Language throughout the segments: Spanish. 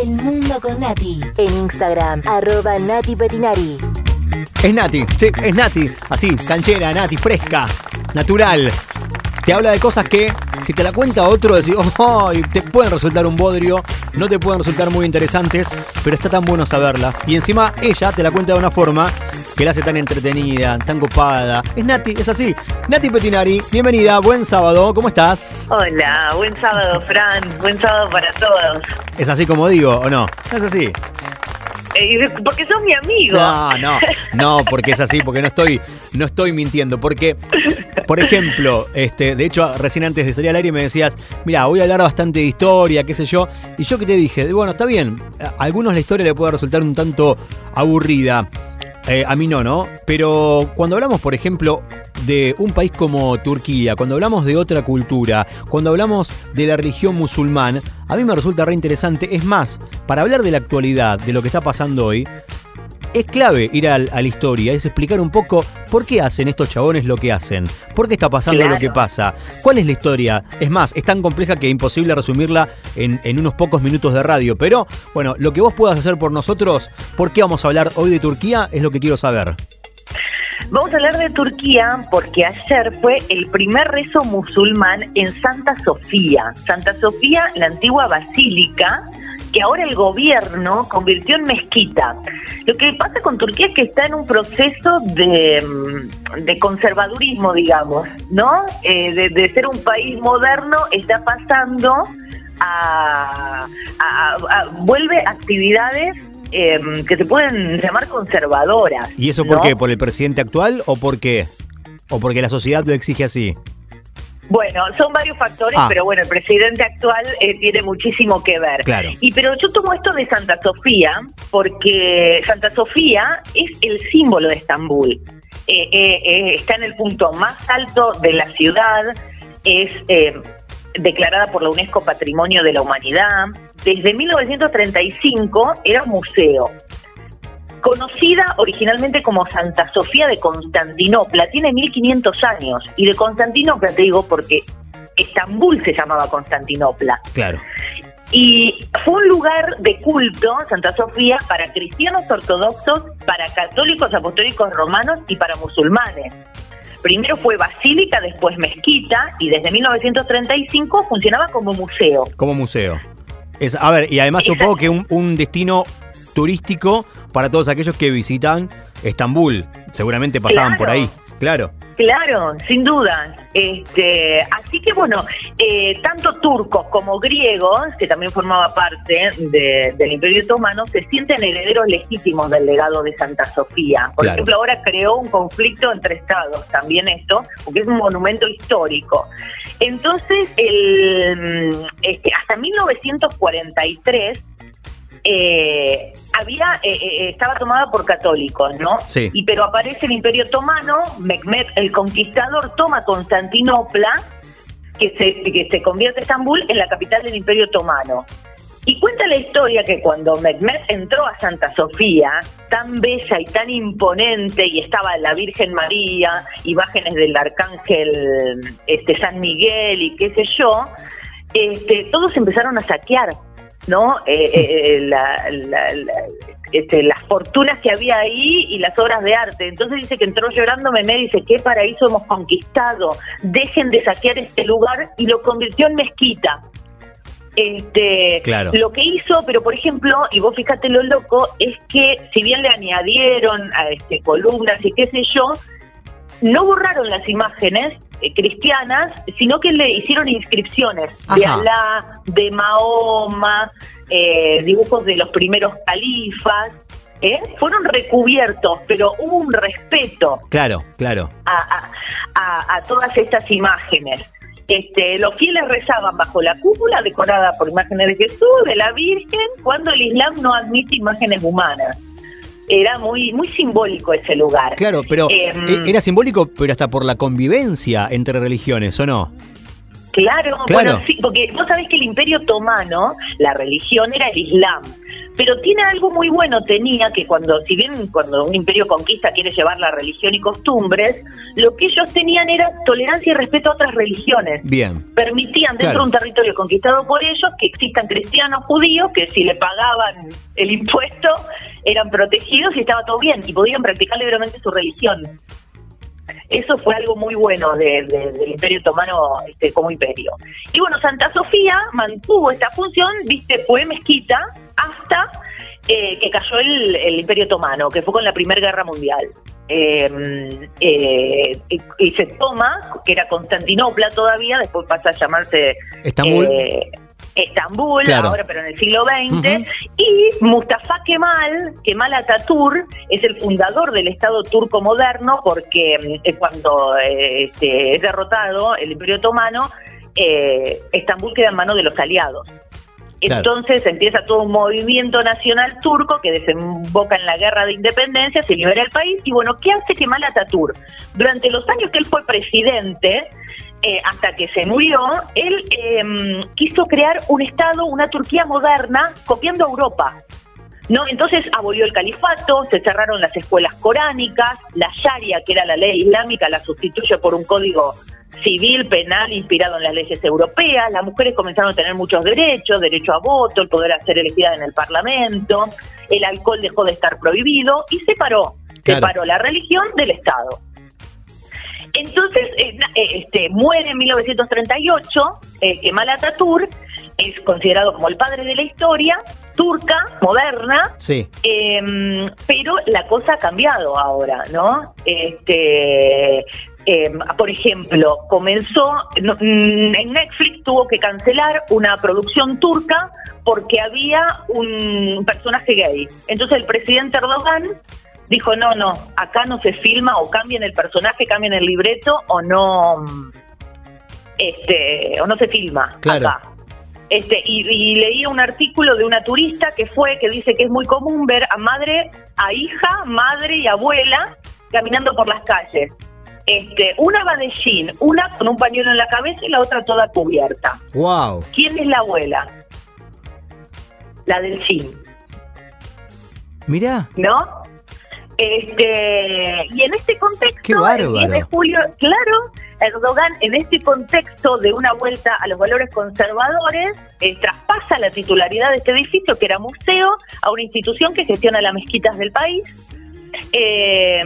El mundo con Nati. En Instagram, arroba Nati Petinari. Es Nati, sí, es Nati. Así, canchera, Nati, fresca, natural. Te habla de cosas que, si te la cuenta otro, decís, oh, te pueden resultar un bodrio, no te pueden resultar muy interesantes, pero está tan bueno saberlas. Y encima ella te la cuenta de una forma que la hace tan entretenida, tan copada. Es Nati, es así. Nati Petinari, bienvenida, buen sábado, ¿cómo estás? Hola, buen sábado, Fran. Buen sábado para todos. ¿Es así como digo o no? ¿Es así? Eh, porque sos mi amigo. No, no, no, porque es así, porque no estoy, no estoy mintiendo. Porque, por ejemplo, este, de hecho, recién antes de salir al aire me decías, mira, voy a hablar bastante de historia, qué sé yo. Y yo que te dije, bueno, está bien, a algunos la historia le puede resultar un tanto aburrida. Eh, a mí no, ¿no? Pero cuando hablamos, por ejemplo, de un país como Turquía, cuando hablamos de otra cultura, cuando hablamos de la religión musulmán, a mí me resulta re interesante. Es más, para hablar de la actualidad, de lo que está pasando hoy, es clave ir a, la historia, es explicar un poco por qué hacen estos chabones lo que hacen, por qué está pasando lo que pasa, cuál es la historia. Es más, es tan compleja que es imposible resumirla en, en, unos pocos minutos de radio, pero bueno, lo que vos puedas hacer por nosotros, por qué vamos a hablar hoy de Turquía, es lo que quiero saber. Vamos a hablar de Turquía porque ayer fue el primer rezo musulmán en Santa Sofía. Santa Sofía, la antigua basílica, que ahora el gobierno convirtió en mezquita. Lo que pasa con Turquía es que está en un proceso de, mm, conservadurismo, digamos, ¿no? Eh, de, ser un país moderno, está pasando a, a vuelve actividades Em, que se pueden llamar conservadoras. ¿Y eso por qué? ¿Por el presidente actual o por qué? ¿O porque la sociedad lo exige así? Bueno, son varios factores, ah. pero bueno, el presidente actual eh, tiene muchísimo que ver. Claro. Y pero yo tomo esto de Santa Sofía porque Santa Sofía es el símbolo de Estambul. Eh, eh, está en el punto más alto de la ciudad, es declarada por la UNESCO Patrimonio de la Humanidad. Desde 1935 era un museo. Conocida originalmente como Santa Sofía de Constantinopla, tiene 1500 años. Y de Constantinopla te digo porque Estambul se llamaba Constantinopla. Claro. Y fue un lugar de culto, Santa Sofía, para cristianos ortodoxos, para católicos apostólicos romanos y para musulmanes. Primero fue basílica, después mezquita y desde 1935 funcionaba como museo. Como museo. Es, a ver, y además supongo que un, un destino turístico para todos aquellos que visitan Estambul. Seguramente pasaban por ahí, claro. Claro, sin duda. Este, así que bueno, eh, tanto turcos como griegos, que también formaba parte del Imperio Otomano, se sienten herederos legítimos del legado de Santa Sofía. Por ejemplo, ahora creó un conflicto entre estados, también esto, porque es un monumento histórico. Entonces, el, este, hasta 1943 eh, había eh, eh, estaba tomada por católicos, ¿no? Sí. Y pero aparece el Imperio Otomano, Mehmed el Conquistador toma Constantinopla, que se que se convierte Estambul en la capital del Imperio Otomano. Y cuenta la historia que cuando Mehmed entró a Santa Sofía, tan bella y tan imponente, y estaba la Virgen María, imágenes del Arcángel este, San Miguel y qué sé yo, este, todos empezaron a saquear ¿no? Eh, eh, este, las fortunas que había ahí y las obras de arte. Entonces dice que entró llorando Memé, dice, ¿qué paraíso hemos conquistado? Dejen de saquear este lugar y lo convirtió en mezquita. Este, Lo que hizo, pero por ejemplo, y vos fíjate lo loco, es que si bien le añadieron a este, columnas y qué sé yo, no borraron las imágenes eh, cristianas, sino que le hicieron inscripciones de Alá, de Mahoma, eh, dibujos de los primeros califas. ¿eh? Fueron recubiertos, pero hubo un respeto. Claro, claro. A, a, todas estas imágenes. Este, los fieles rezaban bajo la cúpula decorada por imágenes de Jesús, de la Virgen, cuando el Islam no admite imágenes humanas era muy muy simbólico ese lugar. Claro, pero em, e-, era simbólico, pero hasta por la convivencia entre religiones, ¿o no? Claro, Claro. bueno, sí, porque vos sabés que el Imperio Otomano, la religión era el Islam, pero tiene algo muy bueno, tenía que cuando, si bien cuando un imperio conquista quiere llevar la religión y costumbres, lo que ellos tenían era tolerancia y respeto a otras religiones. Bien. Permitían dentro Claro. de un territorio conquistado por ellos que existan cristianos judíos que si le pagaban el impuesto eran protegidos y estaba todo bien y podían practicar libremente su religión. Eso fue algo muy bueno de- de- del Imperio Otomano este, como imperio. Y bueno, Santa Sofía mantuvo esta función, viste, fue mezquita eh, que cayó el, el Imperio Otomano, que fue con la Primera Guerra Mundial. Eh, eh, y, se toma, que era Constantinopla todavía, después pasa a llamarse Estambul. eh, Estambul, Claro. ahora pero en el siglo XX, y Mustafa Kemal, Kemal Atatürk, es el fundador del Estado turco moderno porque eh, cuando eh, este, es derrotado el Imperio Otomano, eh, Estambul queda en manos de los aliados. Entonces empieza todo un movimiento nacional turco que desemboca en la guerra de independencia, se libera el país y bueno, ¿qué hace Kemal Atatürk? Durante los años que él fue presidente, eh, hasta que se murió, él eh, quiso crear un Estado, una Turquía moderna, copiando a Europa. ¿no? Entonces abolió el califato, se cerraron las escuelas coránicas, la Sharia, que era la ley islámica, la sustituye por un código civil, penal, inspirado en las leyes europeas, las mujeres comenzaron a tener muchos derechos, derecho a voto, el poder a ser elegida en el Parlamento, el alcohol dejó de estar prohibido y separó, Claro. separó la religión del Estado. Entonces, eh, eh, este, muere en 1938 eh, Kemal Atatürk, es considerado como el padre de la historia turca, moderna, Sí. eh, pero la cosa ha cambiado ahora, ¿no? Este, eh, por ejemplo, comenzó no, mm, en Netflix tuvo que cancelar una producción turca porque había un personaje gay. Entonces el presidente Erdogan dijo no, no, acá no se filma o cambian el personaje, cambian el libreto o no, este, o no se filma Claro. acá. Este, y, y leía un artículo de una turista que fue, que dice que es muy común ver a madre, a hija, madre y abuela caminando por las calles. Este, una va de jean, una con un pañuelo en la cabeza y la otra toda cubierta. Wow. ¿Quién es la abuela? La del jean, Mirá. ¿no? Este, y en este contexto, Qué el 10 de julio, claro, Erdogan en este contexto de una vuelta a los valores conservadores, eh, traspasa la titularidad de este edificio, que era museo, a una institución que gestiona las mezquitas del país. Eh,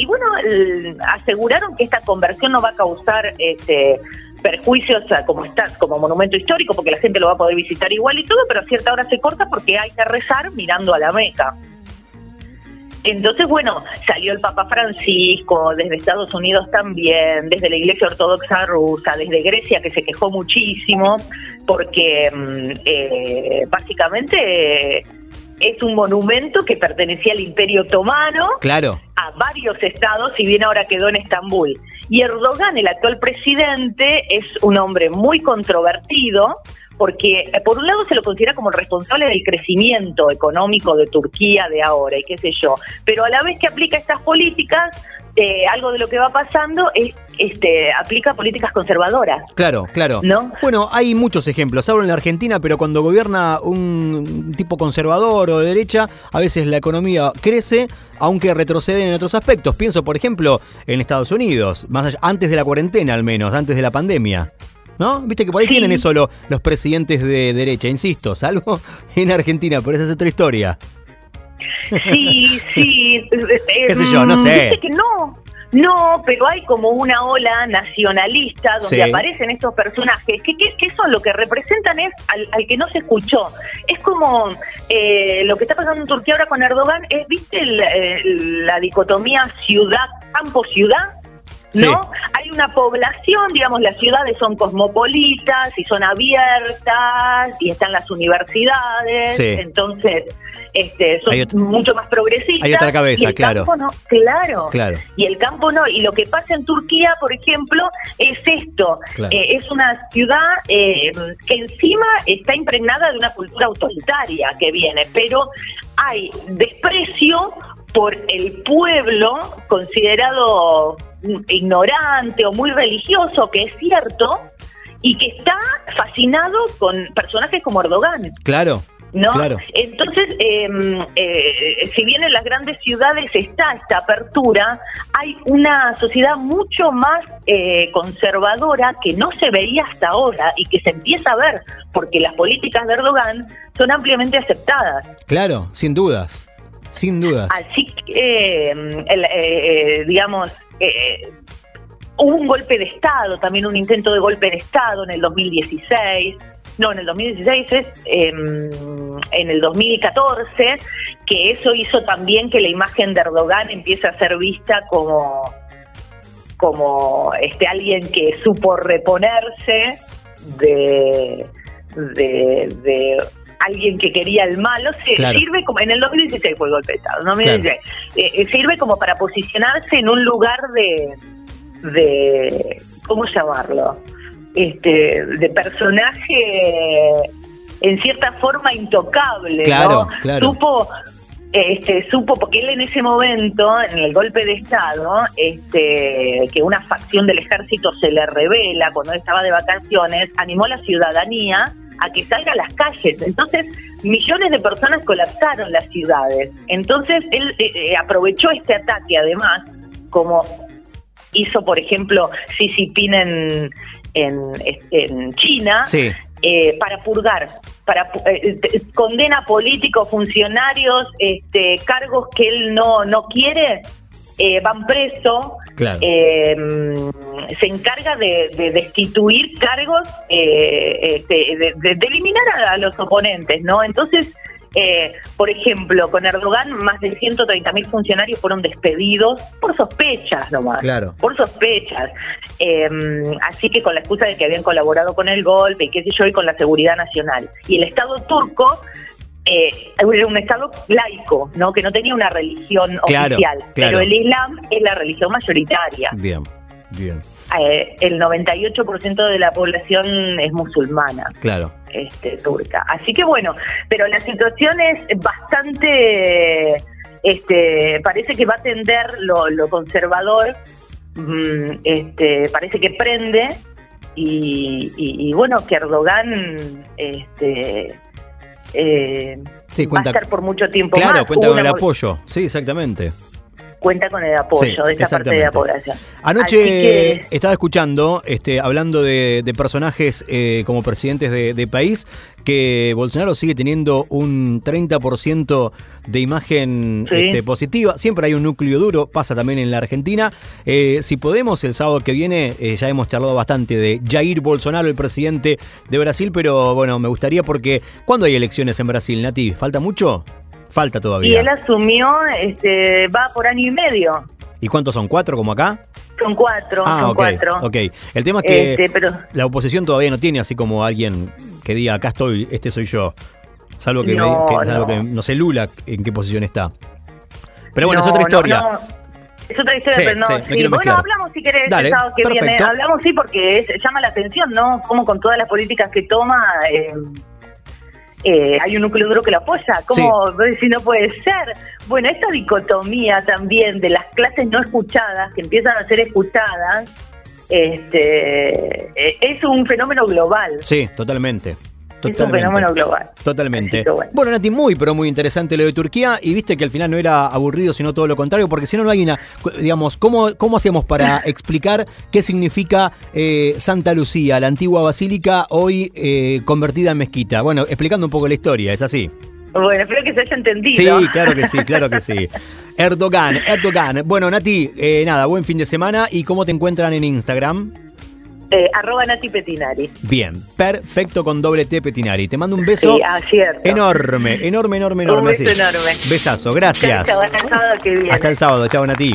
y bueno, el- aseguraron que esta conversión no va a causar este, perjuicios como está como monumento histórico, porque la gente lo va a poder visitar igual y todo, pero a cierta hora se corta porque hay que rezar mirando a la Meca. Entonces, bueno, salió el Papa Francisco, desde Estados Unidos también, desde la Iglesia Ortodoxa rusa, desde Grecia, que se quejó muchísimo, porque mm, eh, básicamente es un monumento que pertenecía al Imperio Otomano, Claro. a varios estados, si bien ahora quedó en Estambul. Y Erdogan, el actual presidente, es un hombre muy controvertido, porque eh, por un lado se lo considera como el responsable del crecimiento económico de Turquía de ahora y qué sé yo, pero a la vez que aplica estas políticas, algo de lo que va pasando es este aplica políticas conservadoras. Claro, claro. ¿No? Bueno, hay muchos ejemplos. Hablo en la Argentina, pero cuando gobierna un tipo conservador o de derecha, a veces la economía crece, aunque retrocede en otros aspectos. Pienso, por ejemplo, en Estados Unidos, más allá- antes de la cuarentena al menos, antes de la pandemia. ¿No? Viste que por ahí Sí. tienen eso lo- los presidentes de derecha, insisto, salvo en Argentina, pero esa es otra historia. Sí, sí. Qué sé yo, no mm, sé. Dice que no. No, pero hay como una ola nacionalista donde Sí. aparecen estos personajes que, que, que eso lo que representan es al, al que no se escuchó. Es como eh, lo que está pasando en Turquía ahora con Erdogan, es, ¿viste el, la dicotomía ciudad-campo-ciudad? Sí. ¿No? Hay una población, digamos, las ciudades son cosmopolitas y son abiertas y están las universidades, Sí. entonces este, son mucho más progresistas. hay otra cabeza, y el claro. campo no, claro. Claro. Y el campo no. Y lo que pasa en Turquía, por ejemplo, es esto. Claro. Eh, es una ciudad eh, que encima está impregnada de una cultura autoritaria que viene, pero hay desprecio por el pueblo considerado ignorante o muy religioso, que es cierto, y que está fascinado con personajes como Erdogan. Claro. ¿no? Claro. Entonces, eh, eh, si bien en las grandes ciudades está esta apertura, hay una sociedad mucho más eh, conservadora que no se veía hasta ahora y que se empieza a ver, porque las políticas de Erdogan son ampliamente aceptadas. Claro, sin dudas. Sin dudas. Así que, eh, el, eh, digamos, eh, hubo un golpe de Estado, también un intento de golpe de Estado en el 2016. No, en el 2016 es em, en el 2014, que eso hizo también que la imagen de Erdogan empiece a ser vista como como este alguien que supo reponerse de, de, de alguien que quería el malo, se Claro. sirve como en el 2016 fue el golpe de Estado, 2016, Eh, eh, sirve como para posicionarse en un lugar de de ¿cómo llamarlo? Este de personaje en cierta forma intocable, Claro, ¿no? claro. Supo este supo porque él en ese momento en el golpe de estado este que una facción del ejército se le revela cuando él estaba de vacaciones animó a la ciudadanía a que salga a las calles entonces millones de personas colapsaron las ciudades entonces él eh, eh, aprovechó este ataque además como hizo por ejemplo Xi Jinping en en, en China Sí. eh, para purgar, para eh, eh, condena políticos, funcionarios, este, cargos que él no no quiere, eh, van preso. Claro. eh, se encarga de, de destituir cargos, eh, este, de, de- de eliminar a, a los oponentes, ¿no? Entonces, eh, por ejemplo, con Erdogan, más de 130 mil funcionarios fueron despedidos por sospechas nomás Claro. por sospechas. Eh, así que con la excusa de que habían colaborado con el golpe y qué sé yo, y con la seguridad nacional. Y el Estado turco eh, era un Estado laico, ¿no? que no tenía una religión Claro, oficial. claro. Pero el Islam es la religión mayoritaria. Bien, bien. Eh, el 98% de la población es musulmana Claro. este, turca. Así que bueno, pero la situación es bastante, este, parece que va a tender lo, lo conservador, mm, este, parece que prende y, y- y bueno, que Erdogan, este, eh, Sí, va cuenta- a estar por mucho tiempo Claro, más. cuenta Hubo con el apoyo. Sí, exactamente. Cuenta con el apoyo Sí, de esta parte de la población. Anoche que- estaba escuchando, este, hablando de, de personajes eh, como presidentes de, de país, que Bolsonaro sigue teniendo un 30% de imagen Sí. este, positiva. Siempre hay un núcleo duro, pasa también en la Argentina. Eh, si podemos, el sábado que viene, eh, ya hemos charlado bastante de Jair Bolsonaro, el presidente de Brasil, pero bueno, me gustaría porque, ¿cuándo hay elecciones en Brasil, Nati? ¿Falta mucho? Falta Y todavía. él asumió, este, va por año y medio. ¿Y cuántos son? ¿Cuatro como acá? Son cuatro, Ah, son ok, cuatro. ok. El tema es que Este, pero la oposición todavía no tiene así como alguien que diga, acá estoy, este soy yo. Salvo que, me- No, que- salvo que no sé Lula en qué posición está. Pero bueno, No, es otra historia. no. Es otra historia, Sí, pero no. sí, sí. Bueno, hablamos si querés Dale, que viene. Hablamos sí porque es- llama la atención, ¿no? Como con todas las políticas que toma eh, eh, hay un núcleo duro que lo apoya. ¿Cómo si no puede ser? Bueno, esta dicotomía también de las clases no escuchadas que empiezan a ser escuchadas este eh, es un fenómeno global. Sí, totalmente. Es un Totalmente. fenómeno global. Totalmente. Bueno. bueno. Nati, muy, pero muy interesante lo de Turquía. Y viste que al final no era aburrido, sino todo lo contrario, porque si no, no hay una. Digamos, ¿cómo, cómo hacemos para explicar qué significa eh, Santa Lucía, la antigua basílica, hoy eh, convertida en mezquita? Bueno, explicando un poco la historia, es así. Bueno, espero que se haya entendido. Sí, claro que sí, claro que sí. Erdogan, Erdogan. Bueno, Nati, eh, nada, buen fin de semana. ¿Y cómo te encuentran en Instagram? Eh, arroba Nati Petinari. Bien, perfecto con doble T Petinari. Te mando un beso Sí, acierto. enorme, enorme, enorme, Un enorme. beso así. enorme. Besazo, gracias. Hasta el sábado que viene. Hasta el sábado, chao Nati.